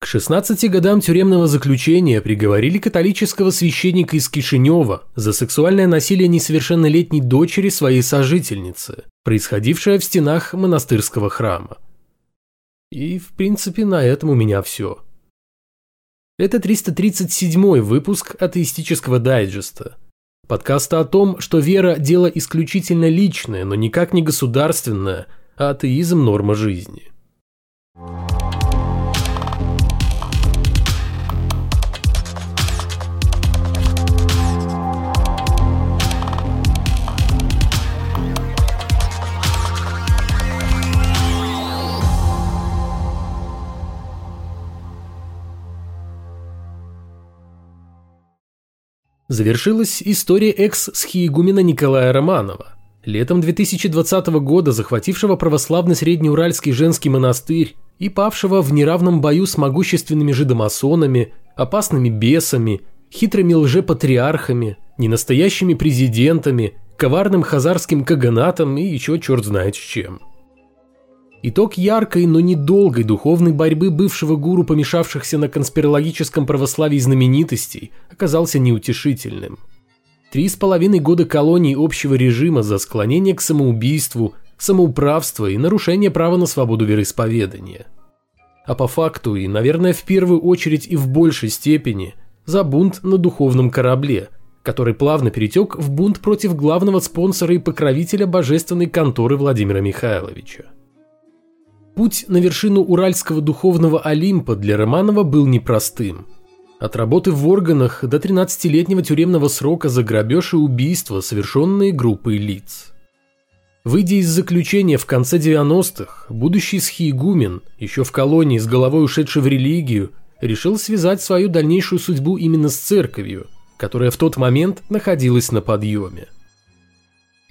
К 16 годам тюремного заключения приговорили католического священника из Кишинева за сексуальное насилие несовершеннолетней дочери своей сожительницы, происходившее в стенах монастырского храма. И, в принципе, на этом у меня все. Это 337 выпуск атеистического дайджеста. Подкаста о том, что вера – дело исключительно личное, но никак не государственное, а атеизм – норма жизни. Завершилась история экс-схиегумена Николая Романова, летом 2020 года захватившего православный среднеуральский женский монастырь и павшего в неравном бою с могущественными жидомасонами, опасными бесами, хитрыми лжепатриархами, ненастоящими президентами, коварным хазарским каганатом и еще черт знает с чем – Итог яркой, но недолгой духовной борьбы бывшего гуру помешавшихся на конспирологическом православии знаменитостей оказался неутешительным. Три с половиной года колонии общего режима за склонение к самоубийству, самоуправство и нарушение права на свободу вероисповедания. А по факту и, наверное, в первую очередь и в большей степени за бунт на духовном корабле, который плавно перетек в бунт против главного спонсора и покровителя божественной конторы Владимира Михайловича. Путь на вершину Уральского духовного Олимпа для Романова был непростым. От работы в органах до 13-летнего тюремного срока за грабеж и убийство, совершенные группой лиц. Выйдя из заключения в конце 90-х, будущий схиегумен, еще в колонии с головой ушедший в религию, решил связать свою дальнейшую судьбу именно с церковью, которая в тот момент находилась на подъеме.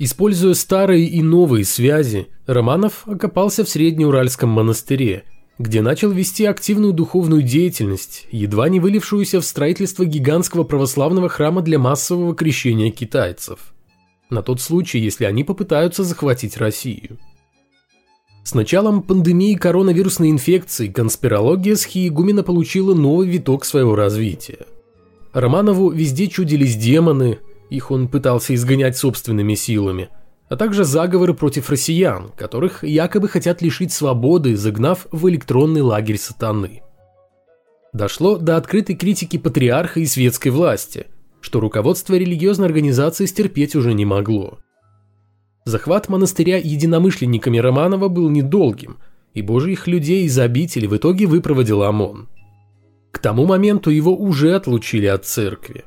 Используя старые и новые связи, Романов окопался в Среднеуральском монастыре, где начал вести активную духовную деятельность, едва не вылившуюся в строительство гигантского православного храма для массового крещения китайцев. На тот случай, если они попытаются захватить Россию. С началом пандемии коронавирусной инфекции конспирология Схиегумена получила новый виток своего развития. Романову везде чудились демоны, их он пытался изгонять собственными силами, а также заговоры против россиян, которых якобы хотят лишить свободы, загнав в электронный лагерь сатаны. Дошло до открытой критики патриарха и светской власти, что руководство религиозной организации стерпеть уже не могло. Захват монастыря единомышленниками Романова был недолгим, и божьих людей из обители в итоге выпроводил ОМОН. К тому моменту его уже отлучили от церкви.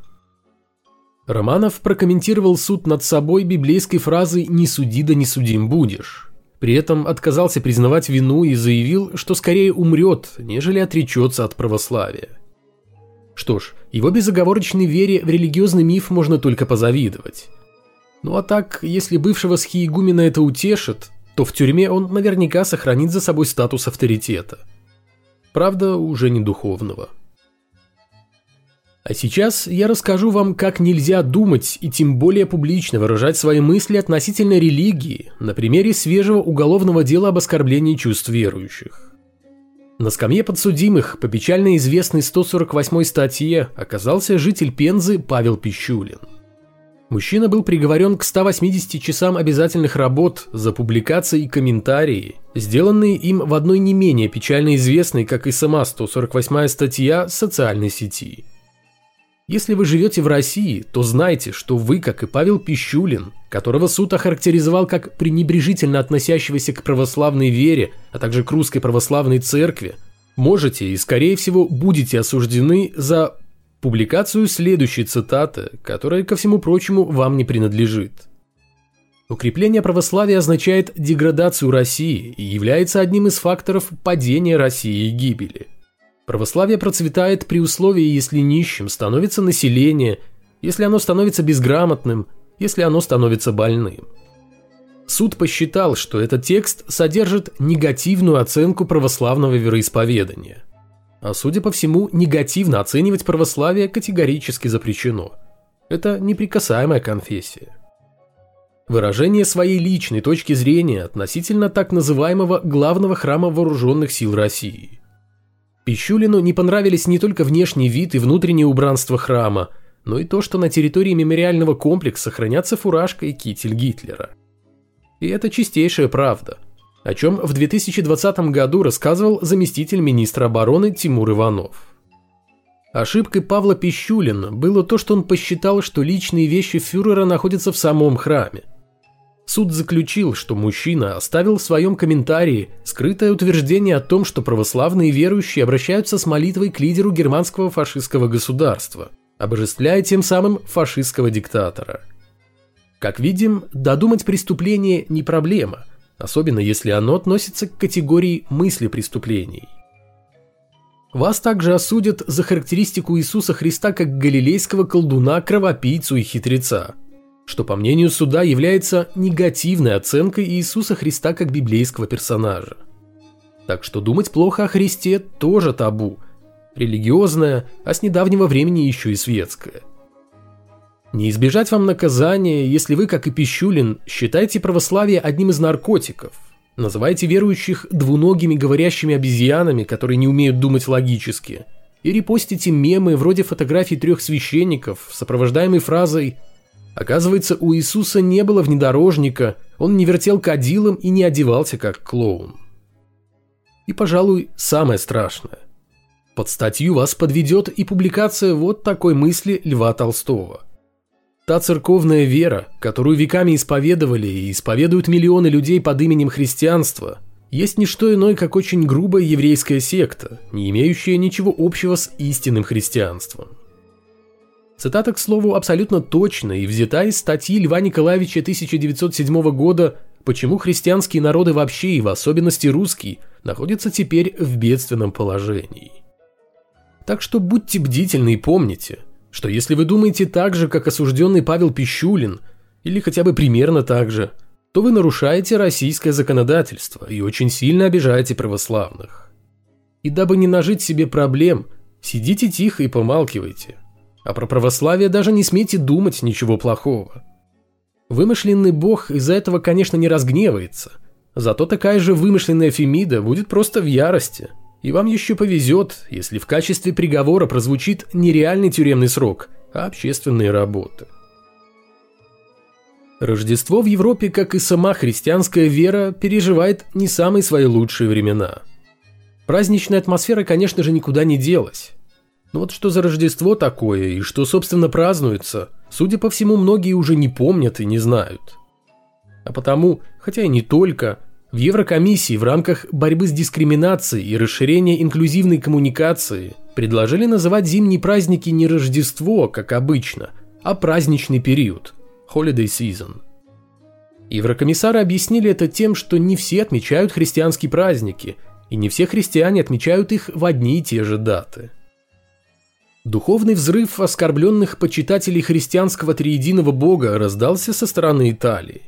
Романов прокомментировал суд над собой библейской фразой «не суди да не судим будешь». При этом отказался признавать вину и заявил, что скорее умрет, нежели отречется от православия. Что ж, его безоговорочной вере в религиозный миф можно только позавидовать. Ну а так, если бывшего схиегумена это утешит, то в тюрьме он наверняка сохранит за собой статус авторитета. Правда, уже не духовного. А сейчас я расскажу вам, как нельзя думать и тем более публично выражать свои мысли относительно религии на примере свежего уголовного дела об оскорблении чувств верующих. На скамье подсудимых по печально известной 148 статье оказался житель Пензы Павел Пищулин. Мужчина был приговорен к 180 часам обязательных работ за публикации и комментарии, сделанные им в одной не менее печально известной, как и сама 148 статья, социальной сети – если вы живете в России, то знайте, что вы, как и Павел Пищулин, которого суд охарактеризовал как пренебрежительно относящегося к православной вере, а также к русской православной церкви, можете и, скорее всего, будете осуждены за публикацию следующей цитаты, которая, ко всему прочему, вам не принадлежит. Укрепление православия означает деградацию России и является одним из факторов падения России и гибели. Православие процветает при условии, если нищим становится население, если оно становится безграмотным, если оно становится больным. Суд посчитал, что этот текст содержит негативную оценку православного вероисповедания. А судя по всему, негативно оценивать православие категорически запрещено. Это неприкасаемая конфессия. Выражение своей личной точки зрения относительно так называемого главного храма вооруженных сил России – Пищулину не понравились не только внешний вид и внутреннее убранство храма, но и то, что на территории мемориального комплекса хранятся фуражка и китель Гитлера. И это чистейшая правда, о чем в 2020 году рассказывал заместитель министра обороны Тимур Иванов. Ошибкой Павла Пищулина было то, что он посчитал, что личные вещи фюрера находятся в самом храме. Суд заключил, что мужчина оставил в своем комментарии скрытое утверждение о том, что православные верующие обращаются с молитвой к лидеру германского фашистского государства, обожествляя тем самым фашистского диктатора. Как видим, додумать преступление не проблема, особенно если оно относится к категории мысли преступлений – вас также осудят за характеристику Иисуса Христа как галилейского колдуна, кровопийцу и хитреца, что, по мнению суда, является негативной оценкой Иисуса Христа как библейского персонажа. Так что думать плохо о Христе тоже табу, религиозное, а с недавнего времени еще и светское. Не избежать вам наказания, если вы, как и Пищулин, считаете православие одним из наркотиков – Называйте верующих двуногими говорящими обезьянами, которые не умеют думать логически. И репостите мемы вроде фотографий трех священников, сопровождаемой фразой «Оказывается, у Иисуса не было внедорожника, он не вертел кадилом и не одевался как клоун». И, пожалуй, самое страшное. Под статью вас подведет и публикация вот такой мысли Льва Толстого – Та церковная вера, которую веками исповедовали и исповедуют миллионы людей под именем христианства, есть не что иное, как очень грубая еврейская секта, не имеющая ничего общего с истинным христианством. Цитата, к слову, абсолютно точна и взята из статьи Льва Николаевича 1907 года «Почему христианские народы вообще и в особенности русские находятся теперь в бедственном положении». Так что будьте бдительны и помните – что если вы думаете так же, как осужденный Павел Пищулин, или хотя бы примерно так же, то вы нарушаете российское законодательство и очень сильно обижаете православных. И дабы не нажить себе проблем, сидите тихо и помалкивайте. А про православие даже не смейте думать ничего плохого. Вымышленный бог из-за этого, конечно, не разгневается, зато такая же вымышленная Фемида будет просто в ярости – и вам еще повезет, если в качестве приговора прозвучит не реальный тюремный срок, а общественные работы. Рождество в Европе, как и сама христианская вера, переживает не самые свои лучшие времена. Праздничная атмосфера, конечно же, никуда не делась. Но вот что за Рождество такое и что, собственно, празднуется, судя по всему, многие уже не помнят и не знают. А потому, хотя и не только, в Еврокомиссии в рамках борьбы с дискриминацией и расширения инклюзивной коммуникации предложили называть зимние праздники не Рождество, как обычно, а праздничный период – Holiday Season. Еврокомиссары объяснили это тем, что не все отмечают христианские праздники, и не все христиане отмечают их в одни и те же даты. Духовный взрыв оскорбленных почитателей христианского триединого бога раздался со стороны Италии.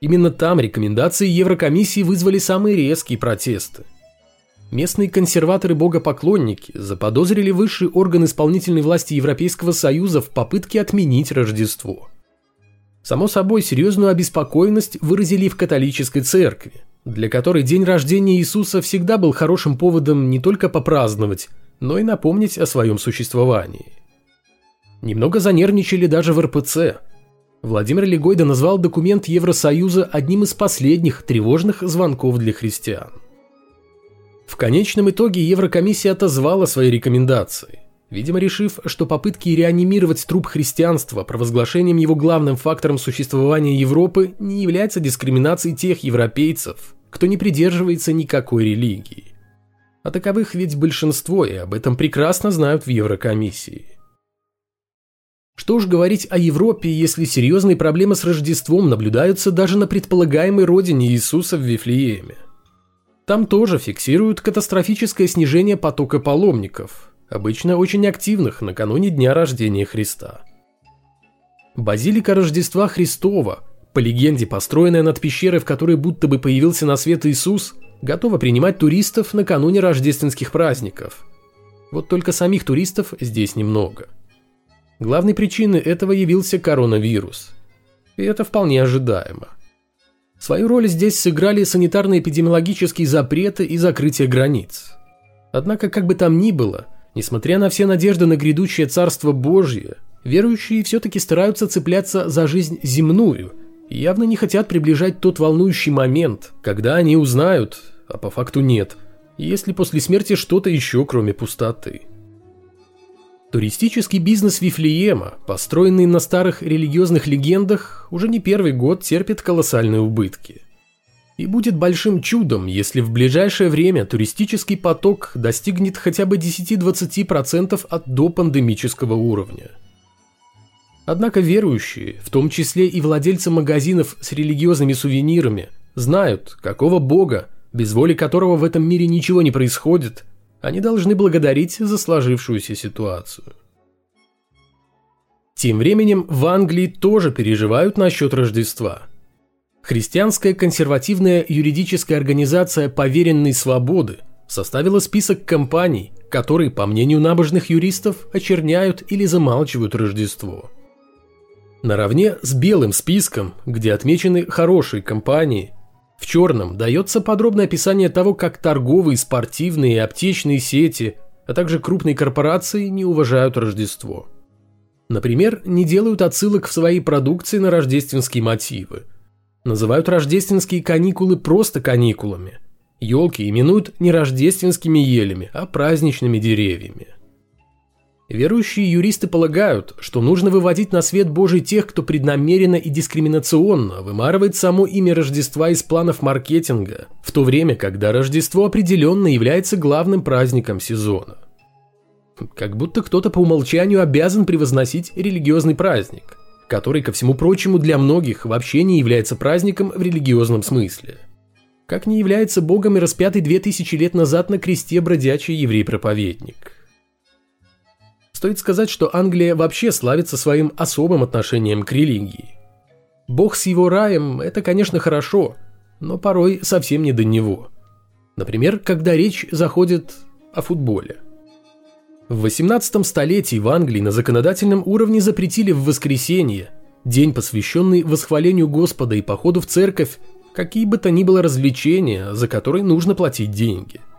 Именно там рекомендации Еврокомиссии вызвали самые резкие протесты. Местные консерваторы-богопоклонники заподозрили высший орган исполнительной власти Европейского Союза в попытке отменить Рождество. Само собой, серьезную обеспокоенность выразили в католической церкви, для которой день рождения Иисуса всегда был хорошим поводом не только попраздновать, но и напомнить о своем существовании. Немного занервничали даже в РПЦ – Владимир Легойда назвал документ Евросоюза одним из последних тревожных звонков для христиан. В конечном итоге Еврокомиссия отозвала свои рекомендации, видимо решив, что попытки реанимировать труп христианства провозглашением его главным фактором существования Европы не является дискриминацией тех европейцев, кто не придерживается никакой религии. А таковых ведь большинство, и об этом прекрасно знают в Еврокомиссии. Что уж говорить о Европе, если серьезные проблемы с Рождеством наблюдаются даже на предполагаемой родине Иисуса в Вифлееме. Там тоже фиксируют катастрофическое снижение потока паломников, обычно очень активных накануне дня рождения Христа. Базилика Рождества Христова, по легенде построенная над пещерой, в которой будто бы появился на свет Иисус, готова принимать туристов накануне рождественских праздников. Вот только самих туристов здесь немного. Главной причиной этого явился коронавирус. И это вполне ожидаемо. Свою роль здесь сыграли санитарно-эпидемиологические запреты и закрытие границ. Однако, как бы там ни было, несмотря на все надежды на грядущее Царство Божье, верующие все-таки стараются цепляться за жизнь земную явно не хотят приближать тот волнующий момент, когда они узнают, а по факту нет, есть ли после смерти что-то еще, кроме пустоты. Туристический бизнес Вифлеема, построенный на старых религиозных легендах, уже не первый год терпит колоссальные убытки. И будет большим чудом, если в ближайшее время туристический поток достигнет хотя бы 10-20% от допандемического уровня. Однако верующие, в том числе и владельцы магазинов с религиозными сувенирами, знают, какого бога, без воли которого в этом мире ничего не происходит – они должны благодарить за сложившуюся ситуацию. Тем временем в Англии тоже переживают насчет Рождества. Христианская консервативная юридическая организация «Поверенной свободы» составила список компаний, которые, по мнению набожных юристов, очерняют или замалчивают Рождество. Наравне с белым списком, где отмечены хорошие компании, в черном дается подробное описание того, как торговые, спортивные и аптечные сети, а также крупные корпорации не уважают Рождество. Например, не делают отсылок в своей продукции на рождественские мотивы. Называют рождественские каникулы просто каникулами. Елки именуют не рождественскими елями, а праздничными деревьями. Верующие юристы полагают, что нужно выводить на свет Божий тех, кто преднамеренно и дискриминационно вымарывает само имя Рождества из планов маркетинга, в то время, когда Рождество определенно является главным праздником сезона. Как будто кто-то по умолчанию обязан превозносить религиозный праздник, который, ко всему прочему, для многих вообще не является праздником в религиозном смысле. Как не является богом и распятый две тысячи лет назад на кресте бродячий еврей-проповедник – Стоит сказать, что Англия вообще славится своим особым отношением к религии. Бог с его раем – это, конечно, хорошо, но порой совсем не до него. Например, когда речь заходит о футболе. В 18 столетии в Англии на законодательном уровне запретили в воскресенье, день, посвященный восхвалению Господа и походу в церковь, какие бы то ни было развлечения, за которые нужно платить деньги –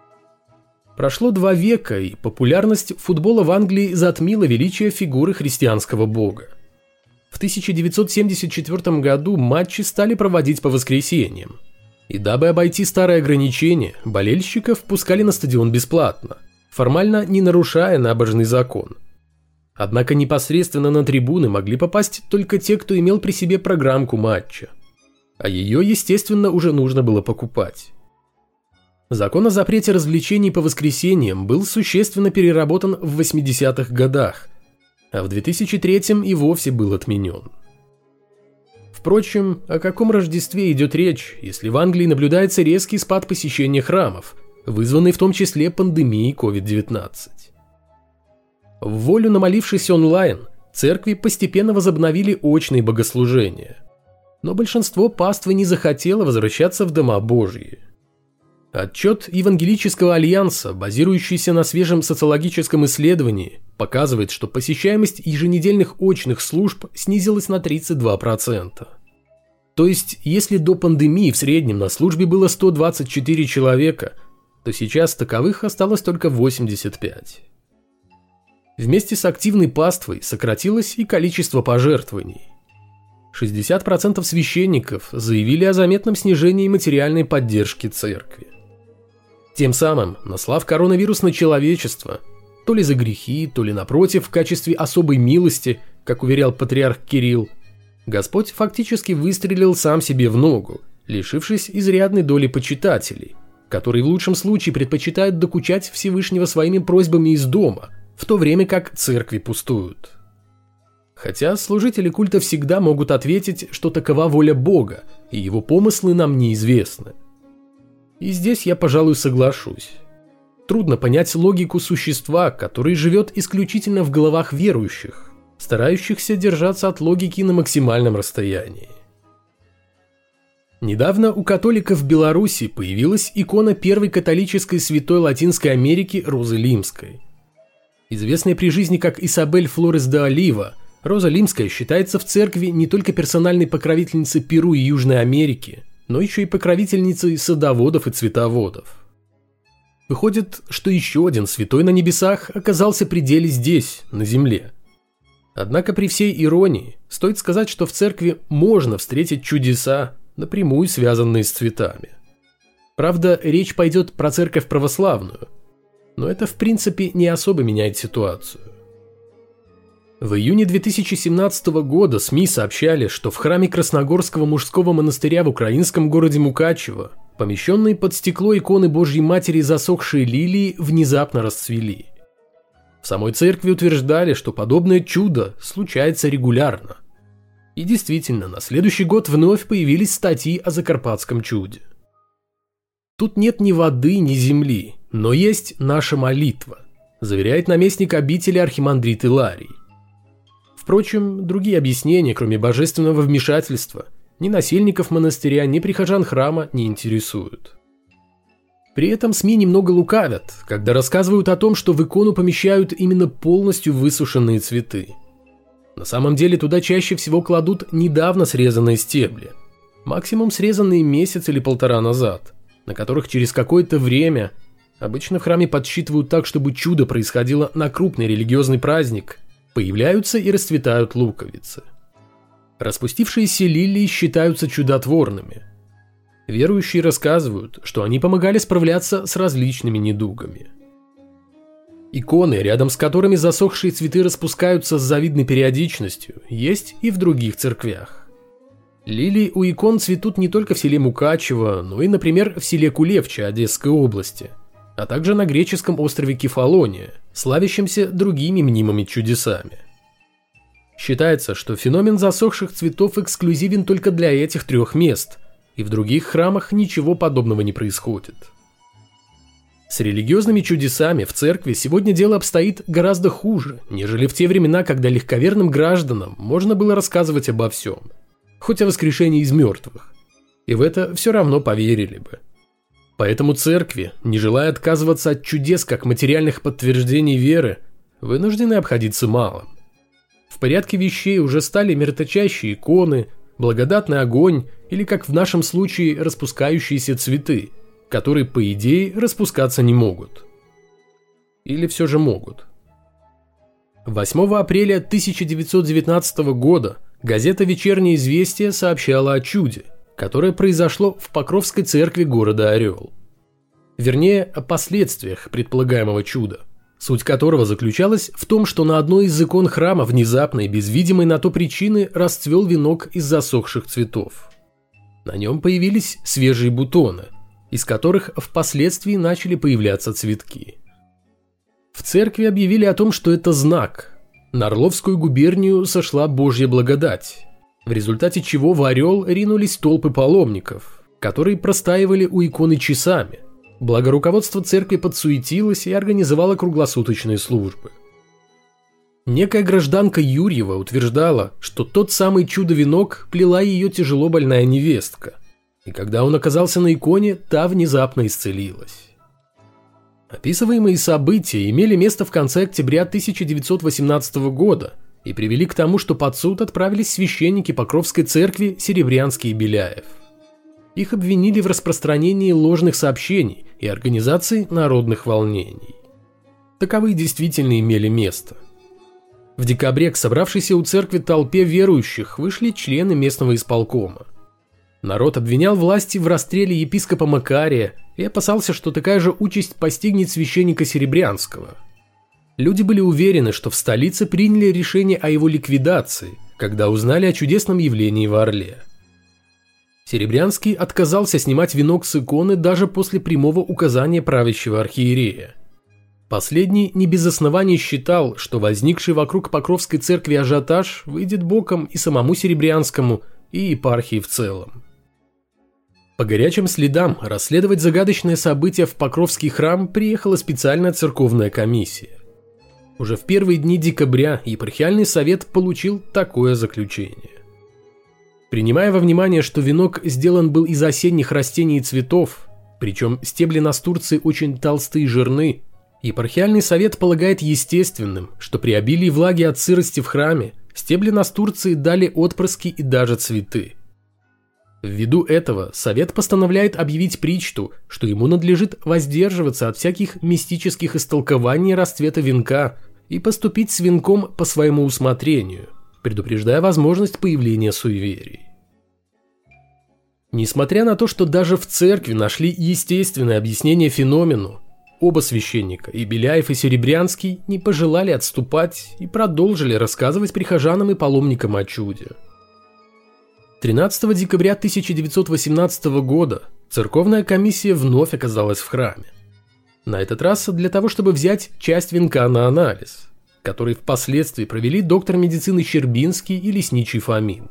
Прошло два века, и популярность футбола в Англии затмила величие фигуры христианского бога. В 1974 году матчи стали проводить по воскресеньям. И дабы обойти старые ограничения, болельщиков пускали на стадион бесплатно, формально не нарушая набожный закон. Однако непосредственно на трибуны могли попасть только те, кто имел при себе программку матча. А ее, естественно, уже нужно было покупать. Закон о запрете развлечений по воскресеньям был существенно переработан в 80-х годах, а в 2003 и вовсе был отменен. Впрочем, о каком Рождестве идет речь, если в Англии наблюдается резкий спад посещения храмов, вызванный в том числе пандемией COVID-19? В волю намолившись онлайн, церкви постепенно возобновили очные богослужения. Но большинство паствы не захотело возвращаться в дома Божьи. Отчет Евангелического альянса, базирующийся на свежем социологическом исследовании, показывает, что посещаемость еженедельных очных служб снизилась на 32%. То есть, если до пандемии в среднем на службе было 124 человека, то сейчас таковых осталось только 85. Вместе с активной паствой сократилось и количество пожертвований. 60% священников заявили о заметном снижении материальной поддержки церкви. Тем самым, наслав коронавирус на человечество, то ли за грехи, то ли напротив, в качестве особой милости, как уверял патриарх Кирилл, Господь фактически выстрелил сам себе в ногу, лишившись изрядной доли почитателей, которые в лучшем случае предпочитают докучать Всевышнего своими просьбами из дома, в то время как церкви пустуют. Хотя служители культа всегда могут ответить, что такова воля Бога, и его помыслы нам неизвестны – и здесь я, пожалуй, соглашусь. Трудно понять логику существа, который живет исключительно в головах верующих, старающихся держаться от логики на максимальном расстоянии. Недавно у католиков Беларуси появилась икона первой католической святой Латинской Америки Розы Лимской. Известная при жизни как Исабель Флорес де Олива, Роза Лимская считается в церкви не только персональной покровительницей Перу и Южной Америки – но еще и покровительницей садоводов и цветоводов. Выходит, что еще один святой на небесах оказался при деле здесь, на земле. Однако при всей иронии стоит сказать, что в церкви можно встретить чудеса, напрямую связанные с цветами. Правда, речь пойдет про церковь православную, но это в принципе не особо меняет ситуацию. В июне 2017 года СМИ сообщали, что в храме Красногорского мужского монастыря в украинском городе Мукачево помещенные под стекло иконы Божьей Матери засохшие лилии внезапно расцвели. В самой церкви утверждали, что подобное чудо случается регулярно. И действительно, на следующий год вновь появились статьи о закарпатском чуде. Тут нет ни воды, ни земли, но есть наша молитва, заверяет наместник обители архимандрит Иларий. Впрочем, другие объяснения, кроме божественного вмешательства, ни насельников монастыря, ни прихожан храма не интересуют. При этом СМИ немного лукавят, когда рассказывают о том, что в икону помещают именно полностью высушенные цветы. На самом деле туда чаще всего кладут недавно срезанные стебли, максимум срезанные месяц или полтора назад, на которых через какое-то время, обычно в храме подсчитывают так, чтобы чудо происходило на крупный религиозный праздник, появляются и расцветают луковицы. Распустившиеся лилии считаются чудотворными. Верующие рассказывают, что они помогали справляться с различными недугами. Иконы, рядом с которыми засохшие цветы распускаются с завидной периодичностью, есть и в других церквях. Лилии у икон цветут не только в селе Мукачево, но и, например, в селе Кулевче Одесской области – а также на греческом острове Кефалония, славящемся другими мнимыми чудесами. Считается, что феномен засохших цветов эксклюзивен только для этих трех мест, и в других храмах ничего подобного не происходит. С религиозными чудесами в церкви сегодня дело обстоит гораздо хуже, нежели в те времена, когда легковерным гражданам можно было рассказывать обо всем, хоть о воскрешении из мертвых, и в это все равно поверили бы. Поэтому церкви, не желая отказываться от чудес как материальных подтверждений веры, вынуждены обходиться малым. В порядке вещей уже стали мироточащие иконы, благодатный огонь или, как в нашем случае, распускающиеся цветы, которые, по идее, распускаться не могут. Или все же могут. 8 апреля 1919 года газета «Вечернее известие» сообщала о чуде – которое произошло в Покровской церкви города Орел. Вернее, о последствиях предполагаемого чуда, суть которого заключалась в том, что на одной из икон храма внезапно и без видимой на то причины расцвел венок из засохших цветов. На нем появились свежие бутоны, из которых впоследствии начали появляться цветки. В церкви объявили о том, что это знак. На Орловскую губернию сошла Божья благодать, в результате чего в Орел ринулись толпы паломников, которые простаивали у иконы часами. Благо руководство церкви подсуетилось и организовало круглосуточные службы. Некая гражданка Юрьева утверждала, что тот самый чудо-венок плела ее тяжело больная невестка, и когда он оказался на иконе, та внезапно исцелилась. Описываемые события имели место в конце октября 1918 года – и привели к тому, что под суд отправились священники Покровской церкви Серебрянский и Беляев. Их обвинили в распространении ложных сообщений и организации народных волнений. Таковые действительно имели место. В декабре к собравшейся у церкви толпе верующих вышли члены местного исполкома. Народ обвинял власти в расстреле епископа Макария и опасался, что такая же участь постигнет священника Серебрянского – Люди были уверены, что в столице приняли решение о его ликвидации, когда узнали о чудесном явлении в Орле. Серебрянский отказался снимать венок с иконы даже после прямого указания правящего архиерея. Последний не без оснований считал, что возникший вокруг Покровской церкви ажиотаж выйдет боком и самому Серебрянскому, и епархии в целом. По горячим следам расследовать загадочное событие в Покровский храм приехала специальная церковная комиссия. Уже в первые дни декабря епархиальный совет получил такое заключение. Принимая во внимание, что венок сделан был из осенних растений и цветов, причем стебли настурции очень толстые и жирны, епархиальный совет полагает естественным, что при обилии влаги от сырости в храме стебли настурции дали отпрыски и даже цветы. Ввиду этого совет постановляет объявить Причту, что ему надлежит воздерживаться от всяких мистических истолкований расцвета венка и поступить с венком по своему усмотрению, предупреждая возможность появления суеверий. Несмотря на то, что даже в церкви нашли естественное объяснение феномену, оба священника, и Беляев, и Серебрянский, не пожелали отступать и продолжили рассказывать прихожанам и паломникам о чуде. 13 декабря 1918 года церковная комиссия вновь оказалась в храме. На этот раз для того, чтобы взять часть венка на анализ, который впоследствии провели доктор медицины Щербинский и лесничий Фомин.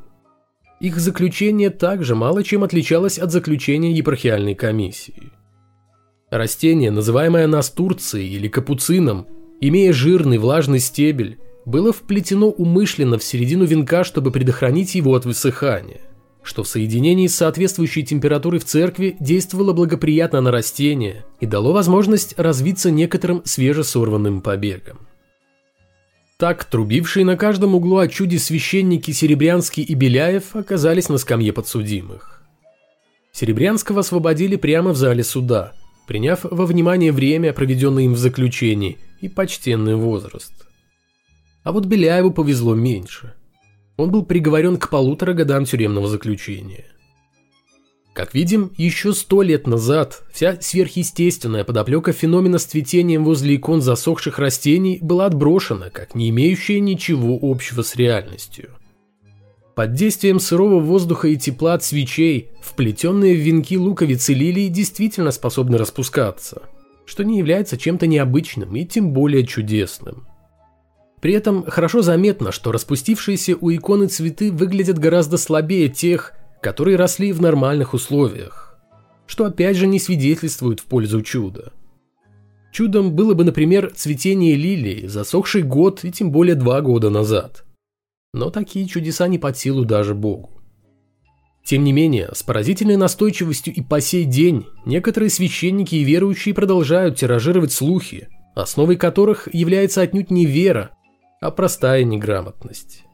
Их заключение также мало чем отличалось от заключения епархиальной комиссии. Растение, называемое настурцией или капуцином, имея жирный влажный стебель, было вплетено умышленно в середину венка, чтобы предохранить его от высыхания, что в соединении с соответствующей температурой в церкви действовало благоприятно на растение и дало возможность развиться некоторым свежесорванным побегам. Так, трубившие на каждом углу о чуде священники Серебрянский и Беляев оказались на скамье подсудимых. Серебрянского освободили прямо в зале суда, приняв во внимание время, проведенное им в заключении, и почтенный возраст. А вот Беляеву повезло меньше. Он был приговорен к полутора годам тюремного заключения. Как видим, еще сто лет назад вся сверхъестественная подоплека феномена с цветением возле икон засохших растений была отброшена, как не имеющая ничего общего с реальностью. Под действием сырого воздуха и тепла от свечей, вплетенные в венки луковицы лилии действительно способны распускаться, что не является чем-то необычным и тем более чудесным. При этом хорошо заметно, что распустившиеся у иконы цветы выглядят гораздо слабее тех, которые росли в нормальных условиях, что опять же не свидетельствует в пользу чуда. Чудом было бы, например, цветение лилии, засохший год и тем более два года назад. Но такие чудеса не под силу даже Богу. Тем не менее, с поразительной настойчивостью и по сей день некоторые священники и верующие продолжают тиражировать слухи, основой которых является отнюдь не вера, а простая неграмотность.